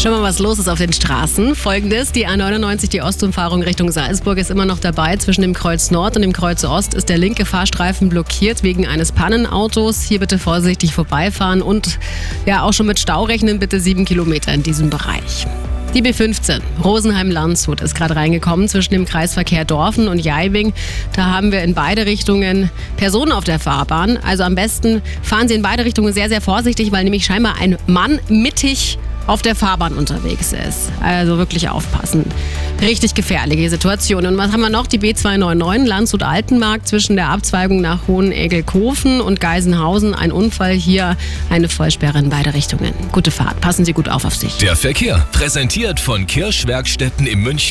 Wir mal, was los ist auf den Straßen. Folgendes, die A99, die Ostumfahrung Richtung Salzburg ist immer noch dabei. Zwischen dem Kreuz Nord und dem Kreuz Ost ist der linke Fahrstreifen blockiert wegen eines Pannenautos. Hier bitte vorsichtig vorbeifahren und ja auch schon mit Stau rechnen, bitte sieben Kilometer in diesem Bereich. Die B15 Rosenheim-Landshut ist gerade reingekommen zwischen dem Kreisverkehr Dorfen und Jaibing. Da haben wir in beide Richtungen Personen auf der Fahrbahn. Also am besten fahren Sie in beide Richtungen sehr, sehr vorsichtig, weil nämlich scheinbar ein Mann mittig auf der Fahrbahn unterwegs ist. Also wirklich aufpassen. Richtig gefährliche Situation. Und was haben wir noch? Die B299 Landshut-Altenmarkt zwischen der Abzweigung nach Hohenegelkofen und Geisenhausen. Ein Unfall hier, eine Vollsperre in beide Richtungen. Gute Fahrt. Passen Sie gut auf auf sich. Der Verkehr präsentiert von Kirschwerkstätten in München.